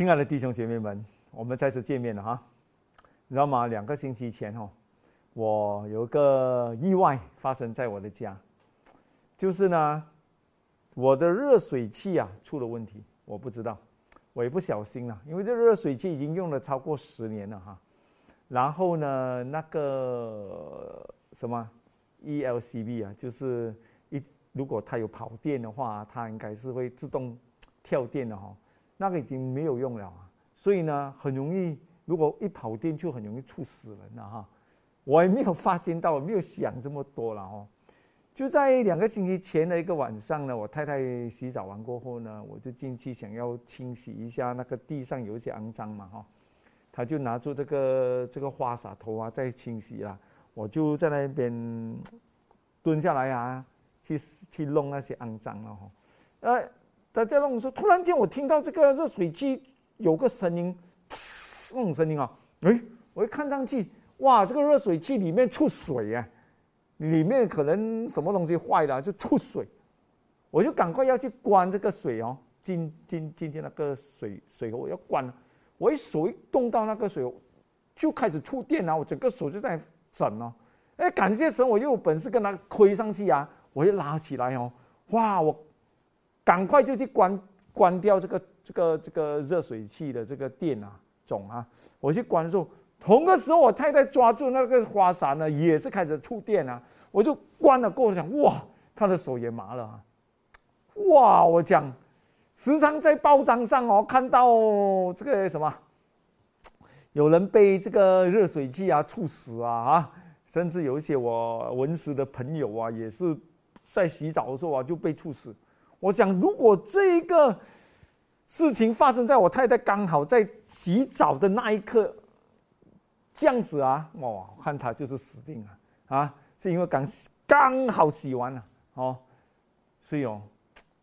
亲爱的弟兄姐妹们，我们再次见面了哈。你知道吗？两个星期前哦，我有个意外发生在我的家，就是呢，我的热水器啊出了问题，我不知道，我也不小心了，因为这热水器已经用了超过十年了哈。然后呢，那个什么 ELCB 啊，就是一如果它有跑电的话，它应该是会自动跳电的哈。那个已经没有用了，所以呢，很容易。如果一跑电就很容易猝死人了哈，我也没有发现到，我没有想这么多了哦。就在两个星期前的一个晚上呢，我太太洗澡完过后呢，我就进去想要清洗一下那个地上有一些肮脏嘛哈，她就拿出这个这个花洒头啊在清洗啦，我就在那边蹲下来啊，去去弄那些肮脏了哈。呃，在在弄的时候，突然间我听到这个热水器有个声音。那种声音啊，哎，我一看上去，哇，这个热水器里面出水啊，里面可能什么东西坏了就出水，我就赶快要去关这个水哦，进进进进那个水水我要关。了，我一手一动到那个水，就开始触电了，我整个手就在整哦，哎，感谢神，我又有本事跟他推上去啊，我就拉起来哦，哇，我赶快就去关关掉这个这个这个热水器的这个电啊。总啊！我去关的时候，同个时候我太太抓住那个花洒呢，也是开始触电啊！我就关了过后想，哇，她的手也麻了啊！哇，我讲，时常在报章上哦看到这个什么，有人被这个热水器啊猝死啊啊，甚至有一些我文史的朋友啊，也是在洗澡的时候啊就被猝死。我想，如果这一个。事情发生在我太太刚好在洗澡的那一刻，这样子啊，哇，看她就是死定了啊！是因为刚刚好洗完了哦，所以哦，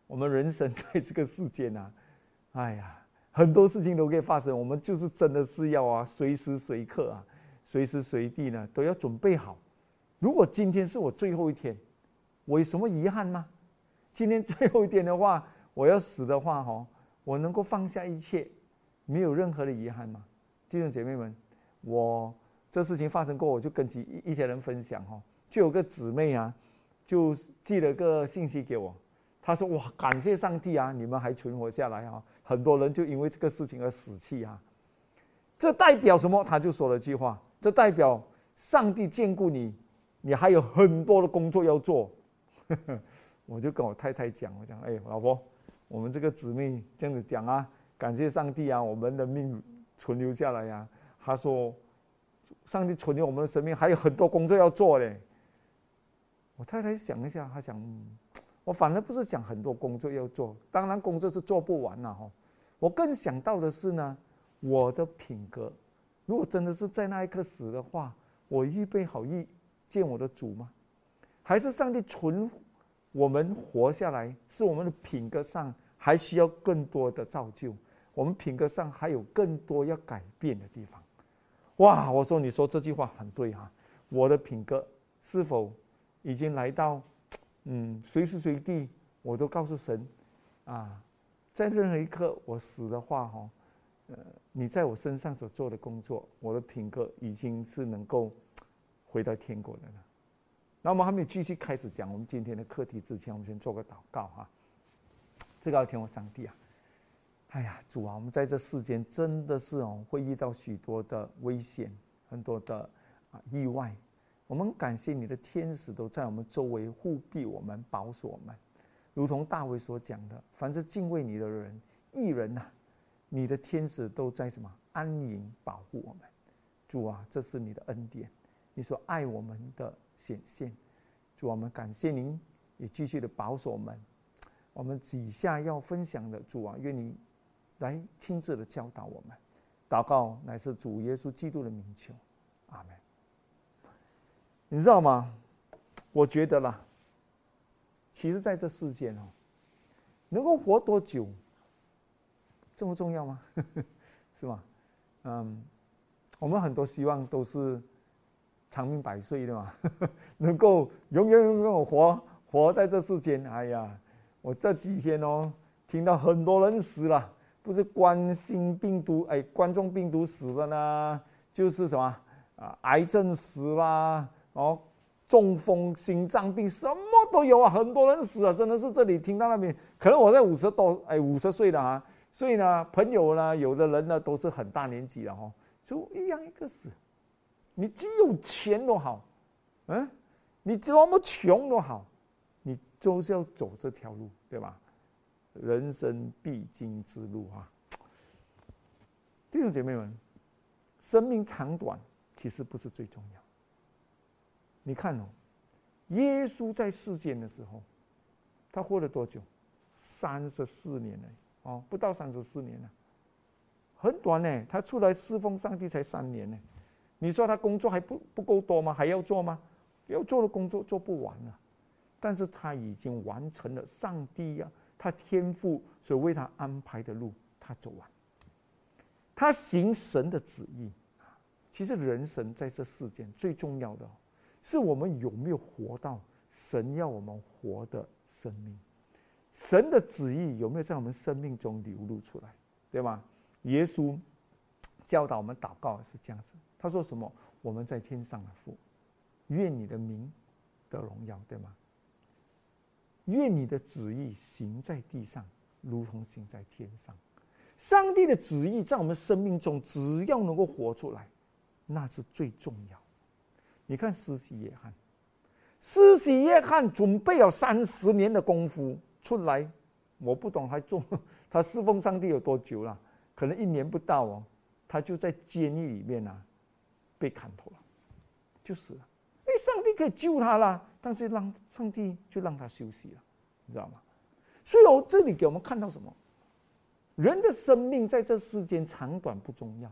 我们人生在这个世间呢，哎呀，很多事情都可以发生，我们就是真的是要啊，随时随刻啊，随时随地呢都要准备好。如果今天是我最后一天，我有什么遗憾吗？今天最后一天的话，我要死的话，哈。我能够放下一切，没有任何的遗憾吗？弟兄姐妹们，我这事情发生过，我就跟几一一些人分享哈，就有个姊妹啊，就寄了个信息给我，她说：“哇，感谢上帝啊，你们还存活下来啊！很多人就因为这个事情而死去啊，这代表什么？”她就说了句话：“这代表上帝眷顾你，你还有很多的工作要做。”我就跟我太太讲，我讲：“哎，老婆。”我们这个姊妹这样子讲啊，感谢上帝啊，我们的命存留下来呀。他说，上帝存留我们的生命，还有很多工作要做嘞。我太太想一下，她讲，我反而不是讲很多工作要做，当然工作是做不完了哈。我更想到的是呢，我的品格，如果真的是在那一刻死的话，我预备好遇见我的主吗？还是上帝存？我们活下来是我们的品格上还需要更多的造就，我们品格上还有更多要改变的地方。哇！我说你说这句话很对哈，我的品格是否已经来到？嗯，随时随地我都告诉神啊，在任何一刻我死的话哈，呃，你在我身上所做的工作，我的品格已经是能够回到天国的了。那我们还没有继续开始讲我们今天的课题之前，我们先做个祷告哈。这个天父上帝啊，哎呀，主啊，我们在这世间真的是哦，会遇到许多的危险，很多的啊意外。我们感谢你的天使都在我们周围护庇我们、保守我们，如同大卫所讲的：凡是敬畏你的人、艺人呐，你的天使都在什么安营保护我们。主啊，这是你的恩典，你所爱我们的。显现，主我们感谢您，也继续的保守我们。我们底下要分享的主啊，愿你来亲自的教导我们。祷告乃是主耶稣基督的名求，阿门。你知道吗？我觉得啦，其实在这世间哦，能够活多久，这么重要吗？是吗？嗯，我们很多希望都是。长命百岁的嘛，能够永远永远活活在这世间。哎呀，我这几天哦，听到很多人死了，不是冠心病毒，哎，冠状病毒死了呢，就是什么啊，癌症死啦，哦，中风、心脏病，什么都有啊，很多人死了，真的是这里听到那边，可能我在五十多，哎，五十岁了啊，所以呢，朋友呢，有的人呢都是很大年纪了哈，就一样一个死，你只有钱都好，嗯，你多么穷都好，你都是要走这条路，对吧？人生必经之路啊，弟兄姐妹们，生命长短其实不是最重要。你看哦，耶稣在世间的时候，他活了多久？三十四年呢？哦，不到三十四年了，很短呢。他出来侍奉上帝才三年呢。你说他工作还不不够多吗？还要做吗？要做的工作做不完了。但是他已经完成了上帝呀。他天赋所为他安排的路，他走完。他行神的旨意。其实人生在这世间最重要的，是我们有没有活到神要我们活的生命。神的旨意有没有在我们生命中流露出来，对吗？耶稣教导我们祷告是这样子，他说什么？我们在天上的父，愿你的名得荣耀，对吗？愿你的旨意行在地上，如同行在天上。上帝的旨意在我们生命中，只要能够活出来，那是最重要。你看施洗约翰，施洗约翰准备了三十年的功夫出来，我不懂他做 他侍奉上帝有多久了？可能一年不到哦，他就在监狱里面啊，被砍头了，就死了。哎，上帝可以救他了。但是让上帝就让他休息了，你知道吗？所以我这里给我们看到什么？人的生命在这世间长短不重要，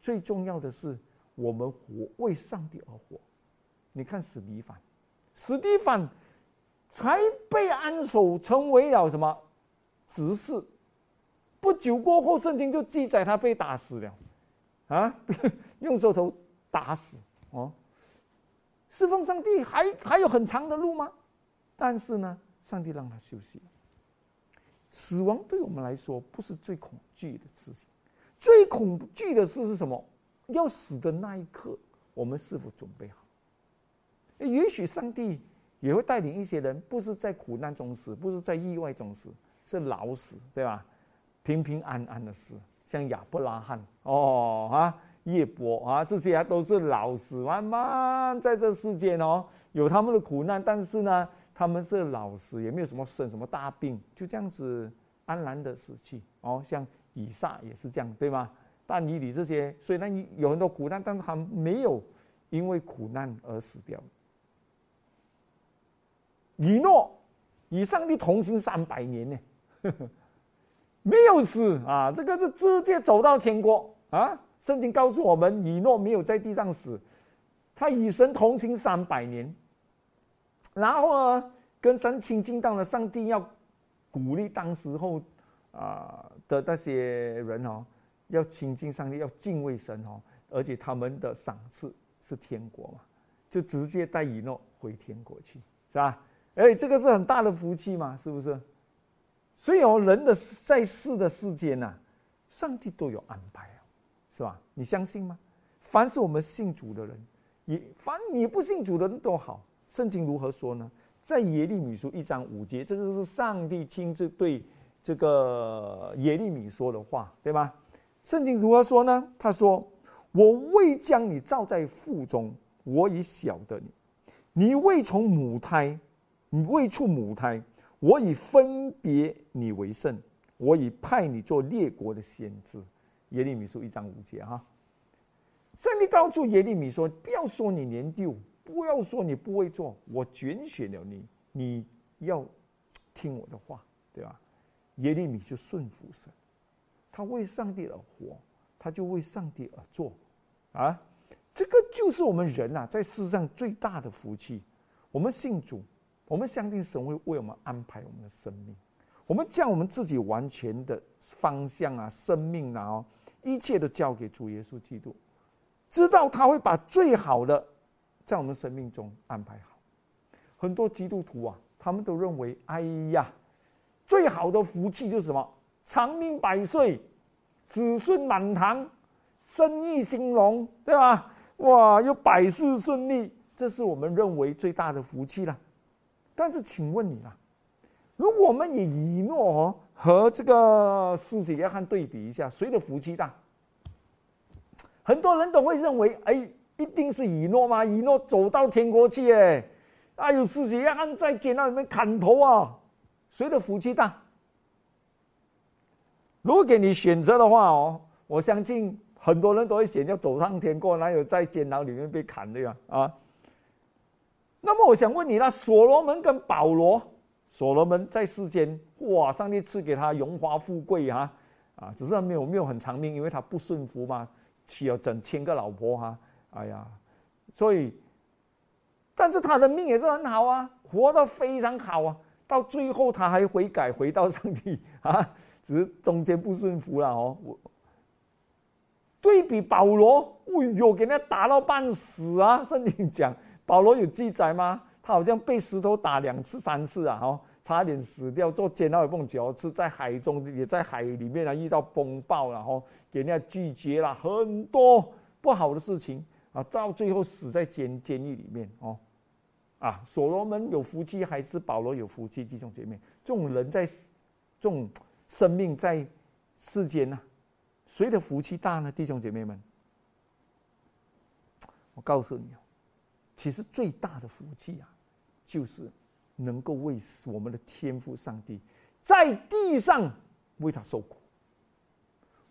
最重要的是我们活为上帝而活。你看史蒂凡，史蒂凡才被安守成为了什么执事？不久过后，圣经就记载他被打死了，啊，用手头打死哦。侍奉上帝还还有很长的路吗？但是呢，上帝让他休息。死亡对我们来说不是最恐惧的事情，最恐惧的事是什么？要死的那一刻，我们是否准备好？也许上帝也会带领一些人，不是在苦难中死，不是在意外中死，是老死，对吧？平平安安的死，像亚伯拉罕哦啊。叶伯啊，这些都是老死，慢慢在这世间哦，有他们的苦难，但是呢，他们是老死，也没有什么生什么大病，就这样子安然的死去哦。像以撒也是这样，对吗？但以理这些虽然有很多苦难，但是他没有因为苦难而死掉。以诺与上帝同行三百年呢，没有死啊，这个是直接走到天国啊。圣经告诉我们，以诺没有在地上死，他与神同行三百年，然后呢，跟神亲近到了。上帝要鼓励当时候啊的那些人哦，要亲近上帝，要敬畏神哦，而且他们的赏赐是天国嘛，就直接带以诺回天国去，是吧？哎，这个是很大的福气嘛，是不是？所以哦，人的在世的世间呐，上帝都有安排。是吧？你相信吗？凡是我们信主的人，也凡你不信主的人都好。圣经如何说呢？在耶利米书一章五节，这个是上帝亲自对这个耶利米说的话，对吗？圣经如何说呢？他说：“我未将你造在腹中，我已晓得你；你未从母胎，你未出母胎，我已分别你为圣，我已派你做列国的先知。”耶利米书一章五节哈，上帝告诉耶利米说：“不要说你年幼，不要说你不会做，我拣选了你，你要听我的话，对吧？”耶利米就顺服神，他为上帝而活，他就为上帝而做，啊，这个就是我们人呐，在世上最大的福气。我们信主，我们相信神会为我们安排我们的生命，我们将我们自己完全的方向啊，生命啊。哦。一切都交给主耶稣基督，知道他会把最好的在我们生命中安排好。很多基督徒啊，他们都认为：“哎呀，最好的福气就是什么？长命百岁子孙满堂，生意兴隆，对吧？哇，又百事顺利，这是我们认为最大的福气了。但是，请问你啊，如果我们以以诺和这个施洗约翰对比一下，谁的福气大？很多人都会认为，哎，一定是以诺吗？以诺走到天国去，哎，哎呦，施洗约翰在监牢里面砍头啊，谁的福气大？如果给你选择的话哦，我相信很多人都会选要走上天国，哪有在监牢里面被砍的呀？啊？那么我想问你了，所罗门跟保罗，所罗门在世间，哇，上帝赐给他荣华富贵哈，啊，只是他没有没有很长命，因为他不顺服嘛，娶了整千个老婆哈，哎呀，所以，但是他的命也是很好啊，活得非常好啊，到最后他还悔改回到上帝啊，只是中间不顺服了哦。我对比保罗，哎呦，给人家打到半死啊，圣经讲。保罗有记载吗？他好像被石头打两次、三次啊，哦，差点死掉。做监牢也蹦脚，是在海中，也在海里面啊，遇到风暴然后给人家拒绝了很多不好的事情啊，到最后死在监监狱里面哦。啊，所罗门有福气还是保罗有福气？弟兄姐妹，这种人在，这种生命在世间呢，谁的福气大呢？弟兄姐妹们，我告诉你其实最大的福气啊，就是能够为我们的天父上帝在地上为他受苦，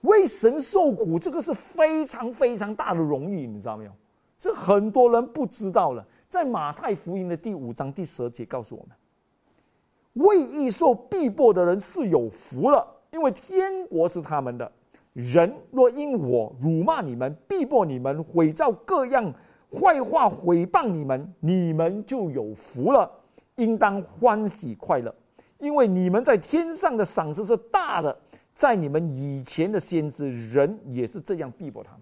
为神受苦，这个是非常非常大的荣誉，你知道没有？这很多人不知道了。在马太福音的第五章第十节告诉我们：为义受逼迫的人是有福了，因为天国是他们的。人若因我辱骂你们、逼迫你们、毁造各样。坏话毁谤你们，你们就有福了，应当欢喜快乐，因为你们在天上的赏赐是大的。在你们以前的先知人也是这样逼迫他们。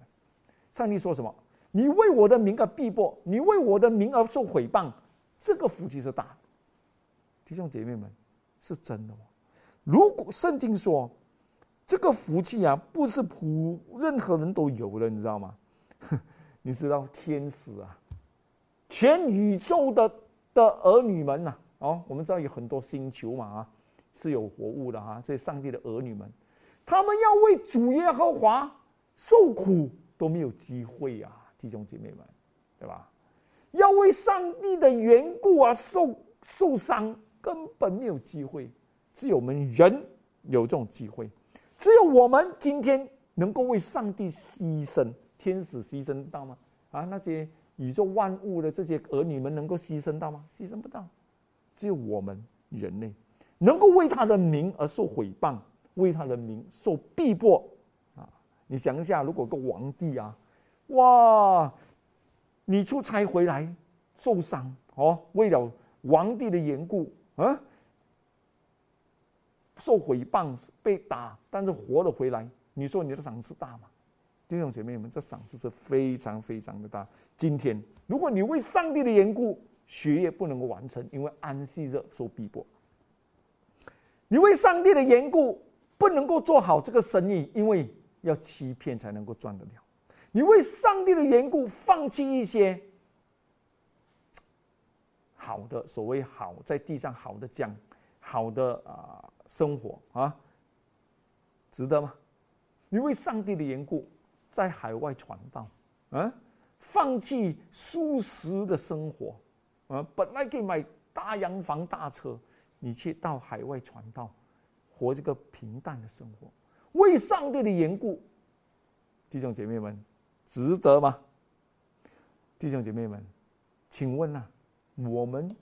上帝说什么？你为我的名而逼迫，你为我的名而受毁谤，这个福气是大的。弟兄姐妹们，是真的吗？如果圣经说这个福气啊，不是普任何人都有的，你知道吗？你知道天使啊，全宇宙的的儿女们呐，哦，我们知道有很多星球嘛啊，是有活物的哈，这些上帝的儿女们，他们要为主耶和华受苦都没有机会啊，弟兄姐妹们，对吧？要为上帝的缘故啊受受伤根本没有机会，只有我们人有这种机会，只有我们今天能够为上帝牺牲。天使牺牲到吗？啊，那些宇宙万物的这些儿女们能够牺牲到吗？牺牲不到，只有我们人类能够为他的名而受毁谤，为他的名受逼迫啊！你想一下，如果个皇帝啊，哇，你出差回来受伤哦，为了皇帝的缘故啊，受毁谤被打，但是活了回来，你说你的赏赐大吗？弟兄姐妹们，这赏赐是非常非常的大。今天，如果你为上帝的缘故，学业不能够完成，因为安息日受逼迫；你为上帝的缘故，不能够做好这个生意，因为要欺骗才能够赚得了；你为上帝的缘故，放弃一些好的，所谓好在地上好的讲，好的啊生活啊，值得吗？你为上帝的缘故。在海外传道，啊，放弃舒适的生活，啊，本来可以买大洋房、大车，你去到海外传道，活这个平淡的生活，为上帝的缘故，弟兄姐妹们，值得吗？弟兄姐妹们，请问呐，我们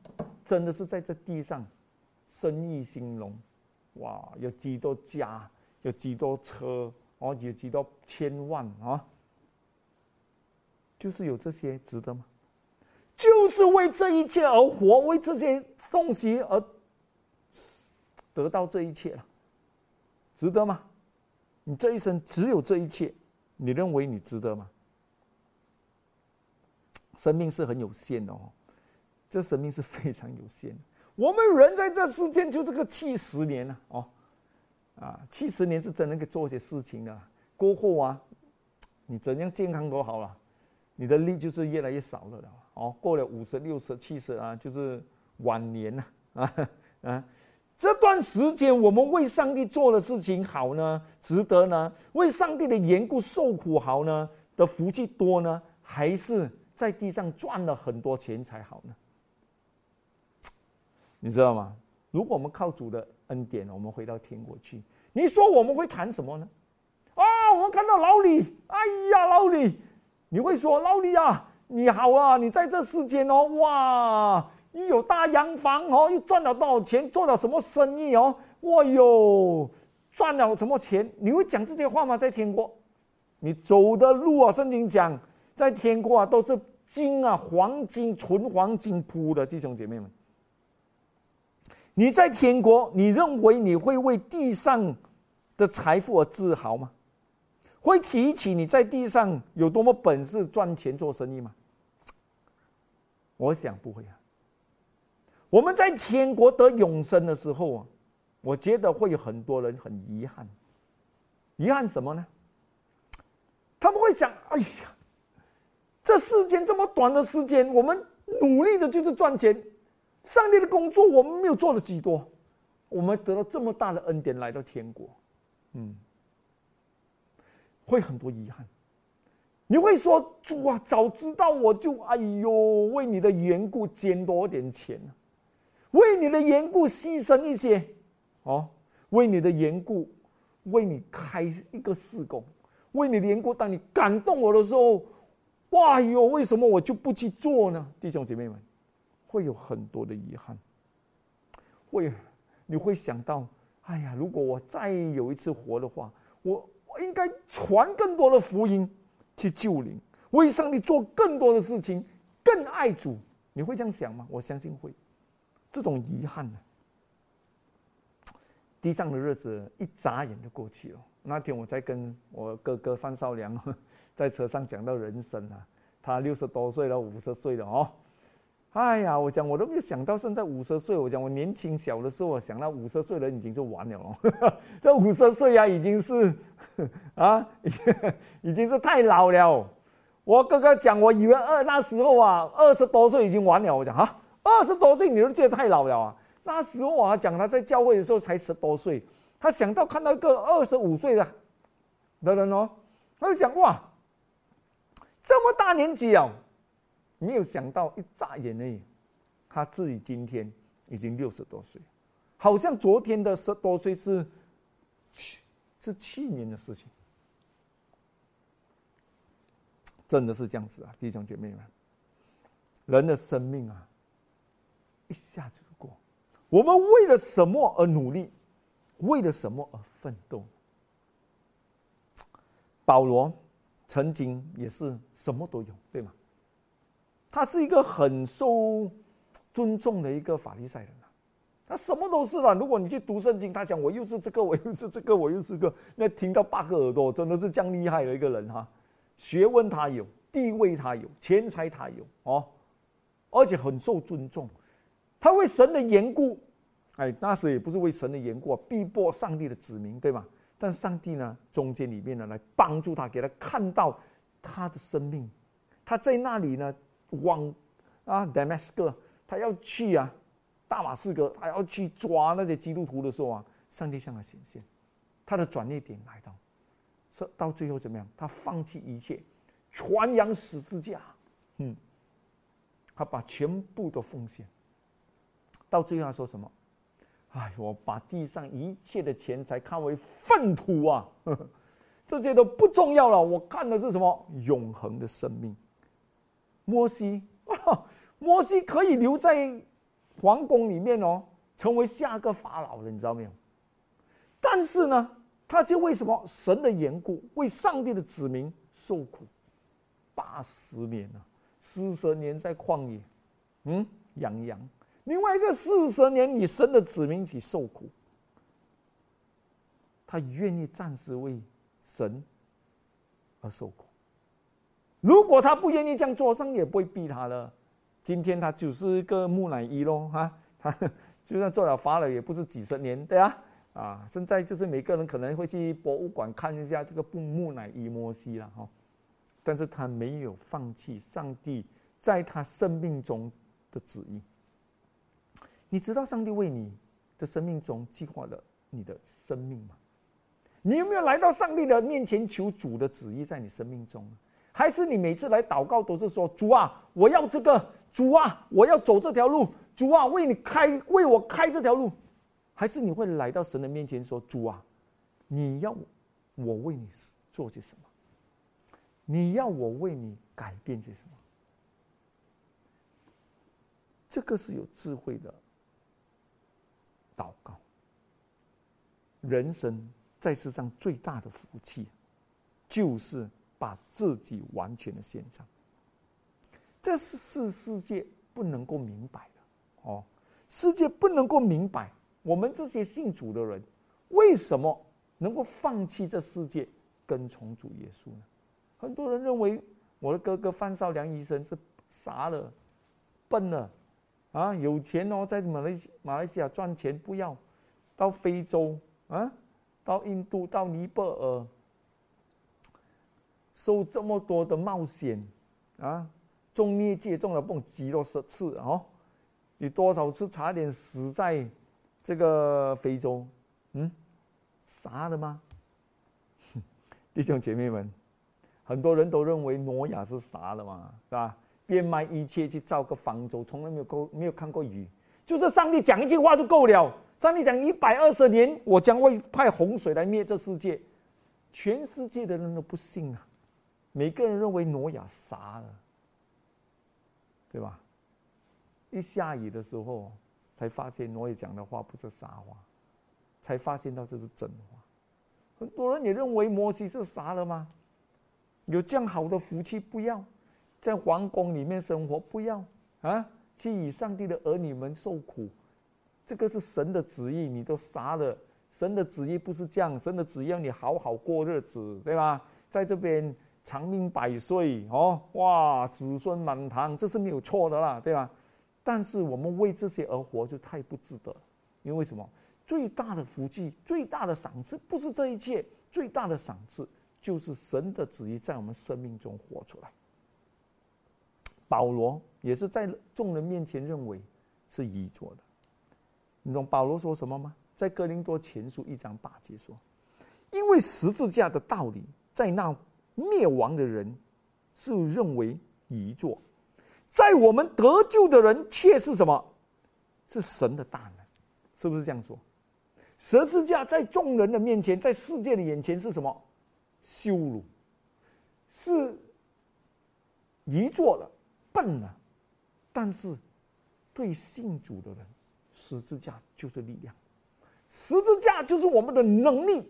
真的是在这地上生意兴隆，哇，有几多家，有几多车？哦，有几多千万啊？就是有这些值得吗？就是为这一切而活，为这些东西而得到这一切了，值得吗？你这一生只有这一切，你认为你值得吗？生命是很有限的哦，这生命是非常有限。我们人在这世间就这个七十年了哦。啊，七十年是真能够做些事情的，过后啊，你怎样健康都好了，你的力就是越来越少了的哦。过了五十、六十、七十啊，就是晚年了啊啊。这段时间我们为上帝做的事情好呢，值得呢？为上帝的缘故受苦好呢？的福气多呢，还是在地上赚了很多钱才好呢？你知道吗？如果我们靠主的恩典，我们回到天国去，你说我们会谈什么呢？啊，我们看到老李，哎呀，老李，你会说老李啊，你好啊，你在这世间哦，哇！你有大洋房哦，又赚了多少钱？做了什么生意哦？哇哟，赚了什么钱？你会讲这些话吗？在天国，你走的路啊，圣经讲，在天国啊，都是金啊，黄金、纯黄金铺的弟兄姐妹们。你在天国，你认为你会为地上的财富而自豪吗？会提起你在地上有多么本事赚钱做生意吗？我想不会啊。我们在天国得永生的时候啊，我觉得会有很多人很遗憾，遗憾什么呢？他们会想：哎呀，这世间这么短的时间，我们努力的就是赚钱，上帝的工作我们没有做了几多，我们得到这么大的恩典来到天国，嗯，会很多遗憾。你会说：主啊，早知道我就哎呦，为你的缘故捐多点钱呢。为你的缘故牺牲一些，哦，为你的缘故，为你开一个事工，为你的缘故，当你感动我的时候，哇哟，为什么我就不去做呢？弟兄姐妹们，会有很多的遗憾，会，你会想到，哎呀，如果我再有一次活的话，我我应该传更多的福音去救灵，为上帝做更多的事情，更爱主，你会这样想吗？我相信会。这种遗憾呢，地上的日子一眨眼就过去了。那天我在跟我哥哥范少良 在车上讲到人生啊，他六十多岁了，五十岁了哦。哎呀，我讲我都没有想到现在五十岁。我讲我年轻小的时候，我想到五十岁人已经是完了哦。这五十岁啊，已经是 啊，已经是太老了。我哥哥讲，我以为二那时候啊，二十多岁已经完了。我讲啊。二十多岁，你都觉得太老了啊？那时候我还，讲他在教会的时候才十多岁，他想到看到一个二十五岁的的人哦，他就想哇，这么大年纪啊，没有想到一眨眼而已，他自己今天已经六十多岁，好像昨天的十多岁是是去年的事情，真的是这样子啊，弟兄姐妹们，人的生命啊。一下子就过，我们为了什么而努力？为了什么而奋斗？保罗曾经也是什么都有，对吗？他是一个很受尊重的一个法利赛人啊，他什么都是了。如果你去读圣经，他讲我又是这个，我又是这个，我又是个，那听到八个耳朵，真的是这样厉害的一个人哈。学问他有，地位他有，钱财他有哦，而且很受尊重。他为神的缘故，哎，那时也不是为神的缘故啊，逼迫上帝的子民，对吗？但上帝呢，中间里面呢，来帮助他，给他看到他的生命，他在那里呢，往啊，Damascus，他要去啊，大马士革，他要去抓那些基督徒的时候啊，上帝向他显现，他的转捩点来到，是到最后怎么样？他放弃一切，传扬十字架，嗯，他把全部都奉献。到最后他说什么？哎，我把地上一切的钱财看为粪土啊！这些都不重要了。我看的是什么？永恒的生命。摩西，摩西可以留在皇宫里面哦，成为下个法老了，你知道没有？但是呢，他就为什么神的缘故，为上帝的子民受苦八十年啊，四十年在旷野，嗯，养羊。另外一个四十年，你神的子民起受苦，他愿意暂时为神而受苦。如果他不愿意这样做，上帝也不会逼他了。今天他就是个木乃伊喽，哈，他 就算做了法老，也不是几十年，对啊，啊，现在就是每个人可能会去博物馆看一下这个木木乃伊摩西了哈，但是他没有放弃上帝在他生命中的旨意。你知道上帝为你的生命中计划了你的生命吗？你有没有来到上帝的面前求主的旨意在你生命中？还是你每次来祷告都是说主啊，我要这个，主啊，我要走这条路，主啊，为你开为我开这条路？还是你会来到神的面前说主啊，你要我为你做些什么？你要我为你改变些什么？这个是有智慧的。祷告，人生在世上最大的福气，就是把自己完全的献上。这是世世界不能够明白的哦，世界不能够明白我们这些信主的人为什么能够放弃这世界，跟从主耶稣呢？很多人认为我的哥哥范少良医生是傻了、笨了。啊，有钱哦，在马来西马来西亚赚钱，不要到非洲啊，到印度，到尼泊尔，受这么多的冒险啊，中孽界中了蹦极多十次哦，有多少次差点死在这个非洲？嗯，傻的吗？弟兄姐妹们，很多人都认为挪亚是傻的嘛，是吧？变卖一切去造个方舟，从来没有过没有看过雨，就是上帝讲一句话就够了。上帝讲一百二十年，我将会派洪水来灭这世界，全世界的人都不信啊！每个人认为挪亚傻了，对吧？一下雨的时候，才发现挪亚讲的话不是傻话，才发现到这是真话。很多人也认为摩西是傻了吗？有这样好的福气不要？在皇宫里面生活，不要啊！去与上帝的儿女们受苦，这个是神的旨意，你都杀了。神的旨意不是这样，神的旨意要你好好过日子，对吧？在这边长命百岁哦，哇，子孙满堂，这是没有错的啦，对吧？但是我们为这些而活，就太不值得。因为什么？最大的福气，最大的赏赐，不是这一切，最大的赏赐就是神的旨意在我们生命中活出来。保罗也是在众人面前认为是愚拙的，你懂保罗说什么吗？在哥林多前书一章八节说：“因为十字架的道理，在那灭亡的人是认为一座，在我们得救的人却是什么？是神的大能，是不是这样说？十字架在众人的面前，在世界的眼前是什么？羞辱，是一座的。”笨了，但是对信主的人，十字架就是力量，十字架就是我们的能力，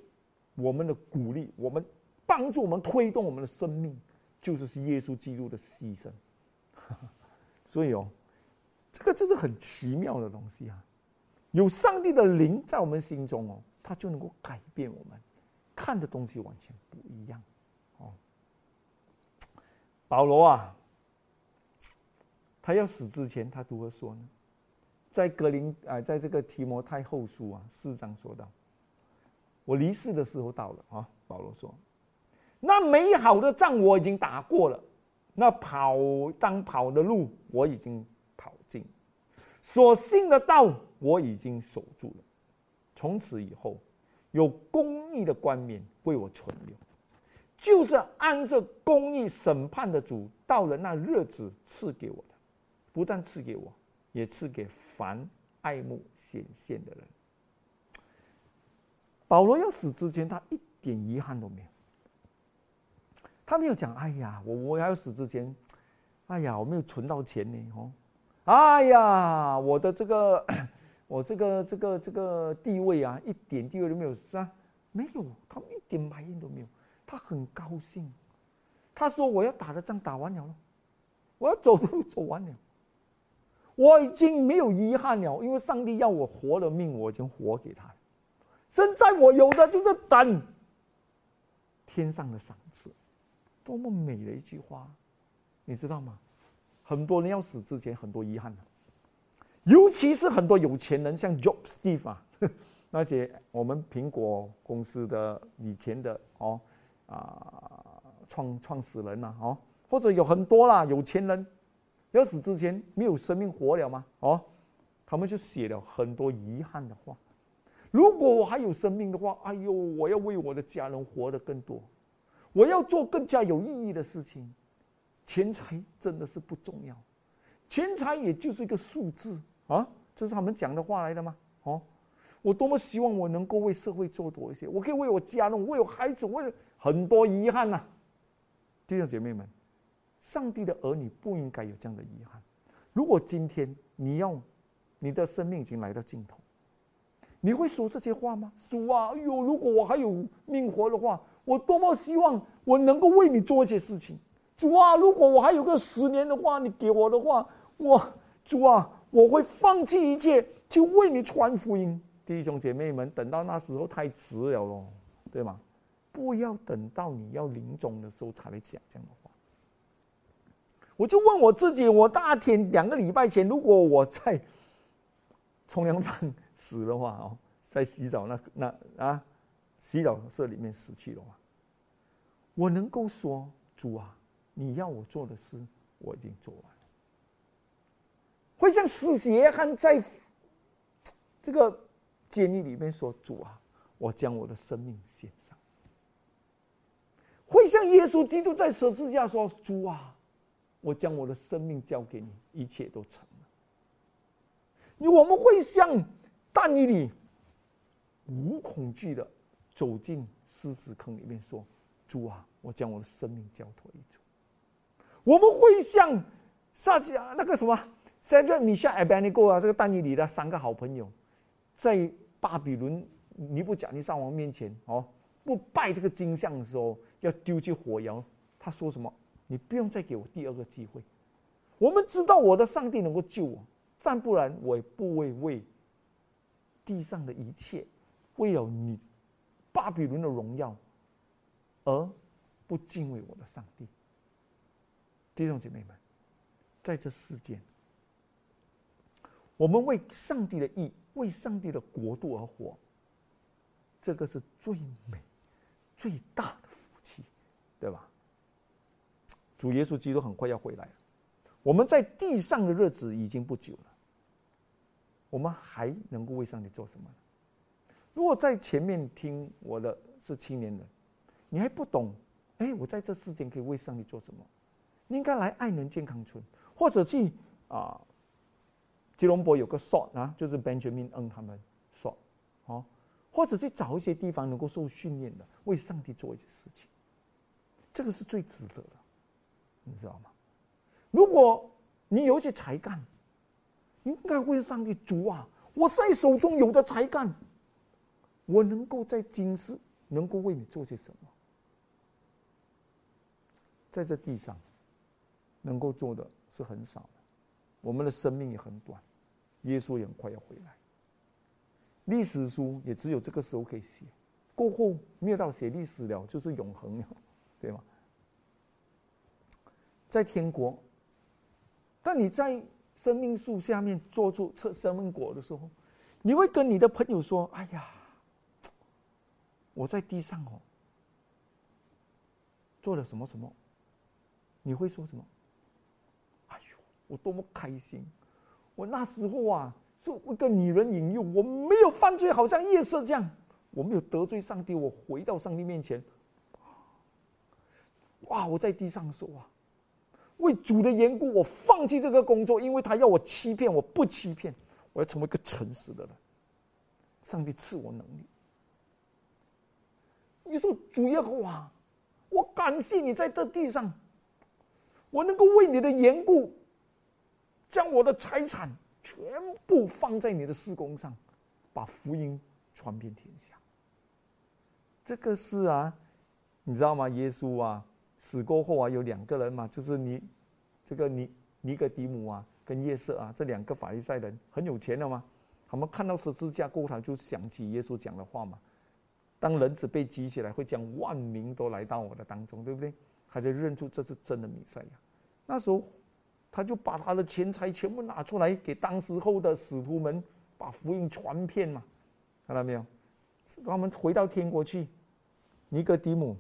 我们的鼓励，我们帮助我们推动我们的生命，就是是耶稣基督的牺牲。所以哦，这个就是很奇妙的东西啊！有上帝的灵在我们心中哦，他就能够改变我们看的东西完全不一样哦。保罗啊。他要死之前，他如何说呢？在格林啊，在这个提摩太后书啊四章说道：“我离世的时候到了啊。”保罗说：“那美好的仗我已经打过了，那跑当跑的路我已经跑尽，所信的道我已经守住了。从此以后，有公义的冠冕为我存留，就是按着公义审判的主，到了那日子赐给我的。”不但赐给我，也赐给凡爱慕显现的人。保罗要死之前，他一点遗憾都没有。他没有讲：“哎呀，我我要死之前，哎呀，我没有存到钱呢，哦，哎呀，我的这个，我这个这个这个地位啊，一点地位都没有，是啊，没有，他们一点埋怨都没有，他很高兴。他说：我要打的仗打完了，我要走的路走完了。”我已经没有遗憾了，因为上帝要我活的命，我已经活给他了。现在我有的就是等天上的赏赐，多么美的一句话，你知道吗？很多人要死之前很多遗憾，尤其是很多有钱人，像 Job Steve 啊，那些我们苹果公司的以前的哦啊创创始人呐，哦，或者有很多啦有钱人，要死之前没有生命活了吗？哦，他们就写了很多遗憾的话。如果我还有生命的话，哎呦，我要为我的家人活得更多，我要做更加有意义的事情。钱财真的是不重要，钱财也就是一个数字啊，这是他们讲的话来的吗？哦，我多么希望我能够为社会做多一些，我可以为我家人、为我孩子，为了很多遗憾呐。弟兄姐妹们，上帝的儿女不应该有这样的遗憾。如果今天你要，你的生命已经来到尽头。你会说这些话吗？说啊，哎呦，如果我还有命活的话，我多么希望我能够为你做一些事情。主啊，如果我还有个十年的话，你给我的话，我主啊，我会放弃一切去为你传福音。弟兄姐妹们，等到那时候太迟了咯，对吗？不要等到你要临终的时候才来讲这样的话。我就问我自己，我大天两个礼拜前，如果我在冲凉房。死的话哦，在洗澡那那啊，洗澡社里面死去的话，我能够说主啊，你要我做的事我已经做完了。会像死血汉在这个监狱里面说主啊，我将我的生命献上。会像耶稣基督在十字架说主啊，我将我的生命交给你，一切都成了。你我们会像。但以理无恐惧的走进狮子坑里面，说：“主啊，我将我的生命交托于主。”我们会像撒迦那个什么塞热米夏埃班尼哥啊，这个丹尼里的三个好朋友，在巴比伦尼布甲尼撒王面前哦，不拜这个金像的时候，要丢弃火窑。他说什么？你不用再给我第二个机会。我们知道我的上帝能够救我，但不然我也不会为。地上的一切，为了你巴比伦的荣耀，而不敬畏我的上帝。弟兄姐妹们，在这世间，我们为上帝的义、为上帝的国度而活，这个是最美、最大的福气，对吧？主耶稣基督很快要回来了，我们在地上的日子已经不久了。我们还能够为上帝做什么呢？如果在前面听我的是青年人，你还不懂，哎，我在这世间可以为上帝做什么？你应该来爱能健康村，或者去啊，吉隆坡有个 shot 啊，就是 Benjamin N 他们 shot，哦，或者去找一些地方能够受训练的，为上帝做一些事情，这个是最值得的，你知道吗？如果你有一些才干。应该为上帝主啊！我在手中有的才干，我能够在今世能够为你做些什么？在这地上，能够做的是很少的。我们的生命也很短，耶稣也很快要回来。历史书也只有这个时候可以写，过后没有到写历史了，就是永恒了，对吗？在天国，但你在。生命树下面做出测生命果的时候，你会跟你的朋友说：“哎呀，我在地上哦，做了什么什么。”你会说什么？“哎呦，我多么开心！我那时候啊，是一个女人引诱，我没有犯罪，好像夜色这样，我没有得罪上帝，我回到上帝面前。哇，我在地上说啊。”为主的缘故，我放弃这个工作，因为他要我欺骗，我不欺骗，我要成为一个诚实的人。上帝赐我能力。你说主耶和华，我感谢你在这地上，我能够为你的缘故，将我的财产全部放在你的施工上，把福音传遍天下。这个是啊，你知道吗？耶稣啊。死过后啊，有两个人嘛，就是你，这个尼尼格迪姆啊，跟夜色啊，这两个法利赛人很有钱的嘛。他们看到十字架过他就想起耶稣讲的话嘛：，当人子被举起来，会将万民都来到我的当中，对不对？他就认出这是真的弥赛亚。那时候，他就把他的钱财全部拿出来给当时候的使徒们，把福音传遍嘛。看到没有？他们回到天国去，尼格迪姆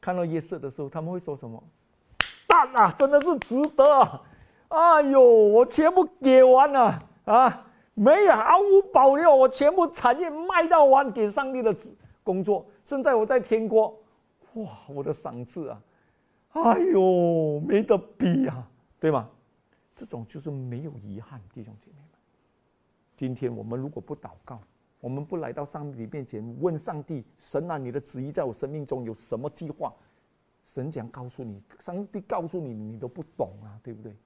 看到耶稣的时候，他们会说什么？蛋啊，真的是值得啊！哎呦，我全部给完了啊，没有毫无保留，我全部产业卖到完给上帝的工作。现在我在天国，哇，我的赏赐啊，哎呦，没得比啊，对吗？这种就是没有遗憾，弟兄姐妹们。今天我们如果不祷告，我们不来到上帝面前问上帝：神啊，你的旨意在我生命中有什么计划？神讲告诉你，上帝告诉你，你都不懂啊，对不对？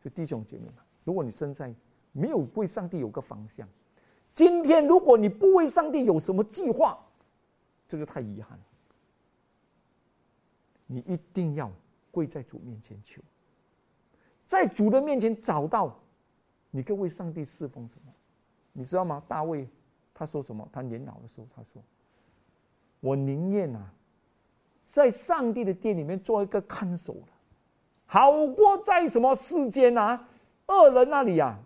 就弟兄姐妹们，如果你现在没有为上帝有个方向，今天如果你不为上帝有什么计划，这个太遗憾。你一定要跪在主面前求，在主的面前找到，你可为上帝侍奉什么？你知道吗？大卫他说什么？他年老的时候他说：“我宁愿啊，在上帝的殿里面做一个看守的。”好过在什么世间啊？恶人那里啊，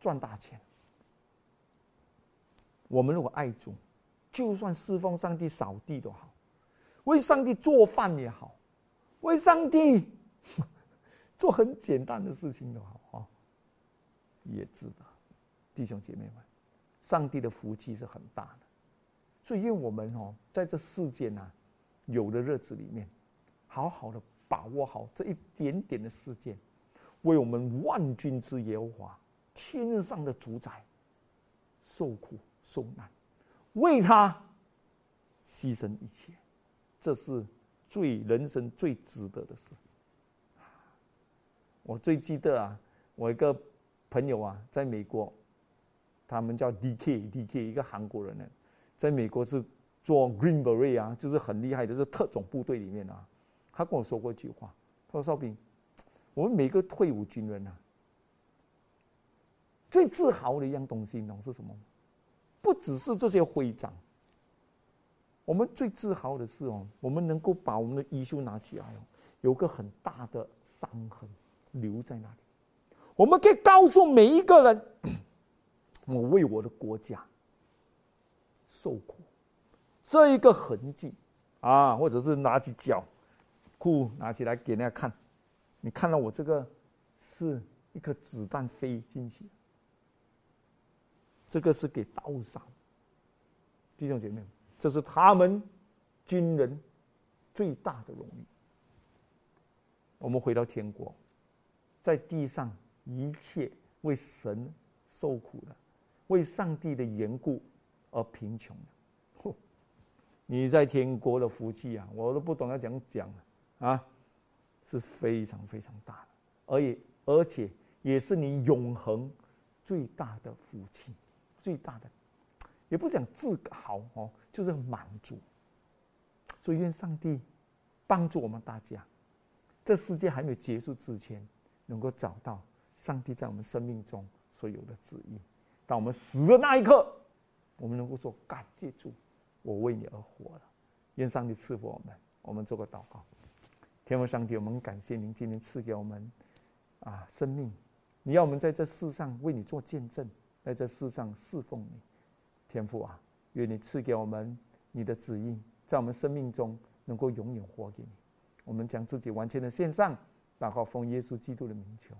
赚大钱。我们如果爱主，就算侍奉上帝扫地都好，为上帝做饭也好，为上帝做很简单的事情都好啊，也知道，弟兄姐妹们，上帝的福气是很大的。所以，愿我们哦，在这世间啊，有的日子里面，好好的。把握好这一点点的事件，为我们万军之耶和华天上的主宰受苦受难，为他牺牲一切，这是最人生最值得的事。我最记得啊，我一个朋友啊，在美国，他们叫 D.K. D.K. 一个韩国人呢，在美国是做 Green Beret 啊，就是很厉害的，是特种部队里面啊。他跟我说过一句话，他说：“少兵，我们每个退伍军人啊，最自豪的一样东西，你懂是什么？不只是这些徽章，我们最自豪的是哦，我们能够把我们的衣袖拿起来哦，有个很大的伤痕留在那里，我们可以告诉每一个人，我为我的国家受苦，这一个痕迹啊，或者是拿起脚。”裤拿起来给人家看，你看到我这个是一颗子弹飞进去，这个是给刀伤。弟兄姐妹，这是他们军人最大的荣誉。我们回到天国，在地上一切为神受苦的，为上帝的缘故而贫穷的，你在天国的福气啊，我都不懂要讲讲。啊，是非常非常大的，而且而且也是你永恒最大的福气，最大的，也不讲自豪哦，就是满足。所以愿上帝帮助我们大家，这世界还没有结束之前，能够找到上帝在我们生命中所有的旨意。当我们死的那一刻，我们能够说感谢主，我为你而活了。愿上帝赐福我们，我们做个祷告。天父上帝，我们感谢您今天赐给我们啊生命，你要我们在这世上为你做见证，在这世上侍奉你。天父啊，愿你赐给我们你的旨意，在我们生命中能够永远活给你。我们将自己完全的献上，然后奉耶稣基督的名求，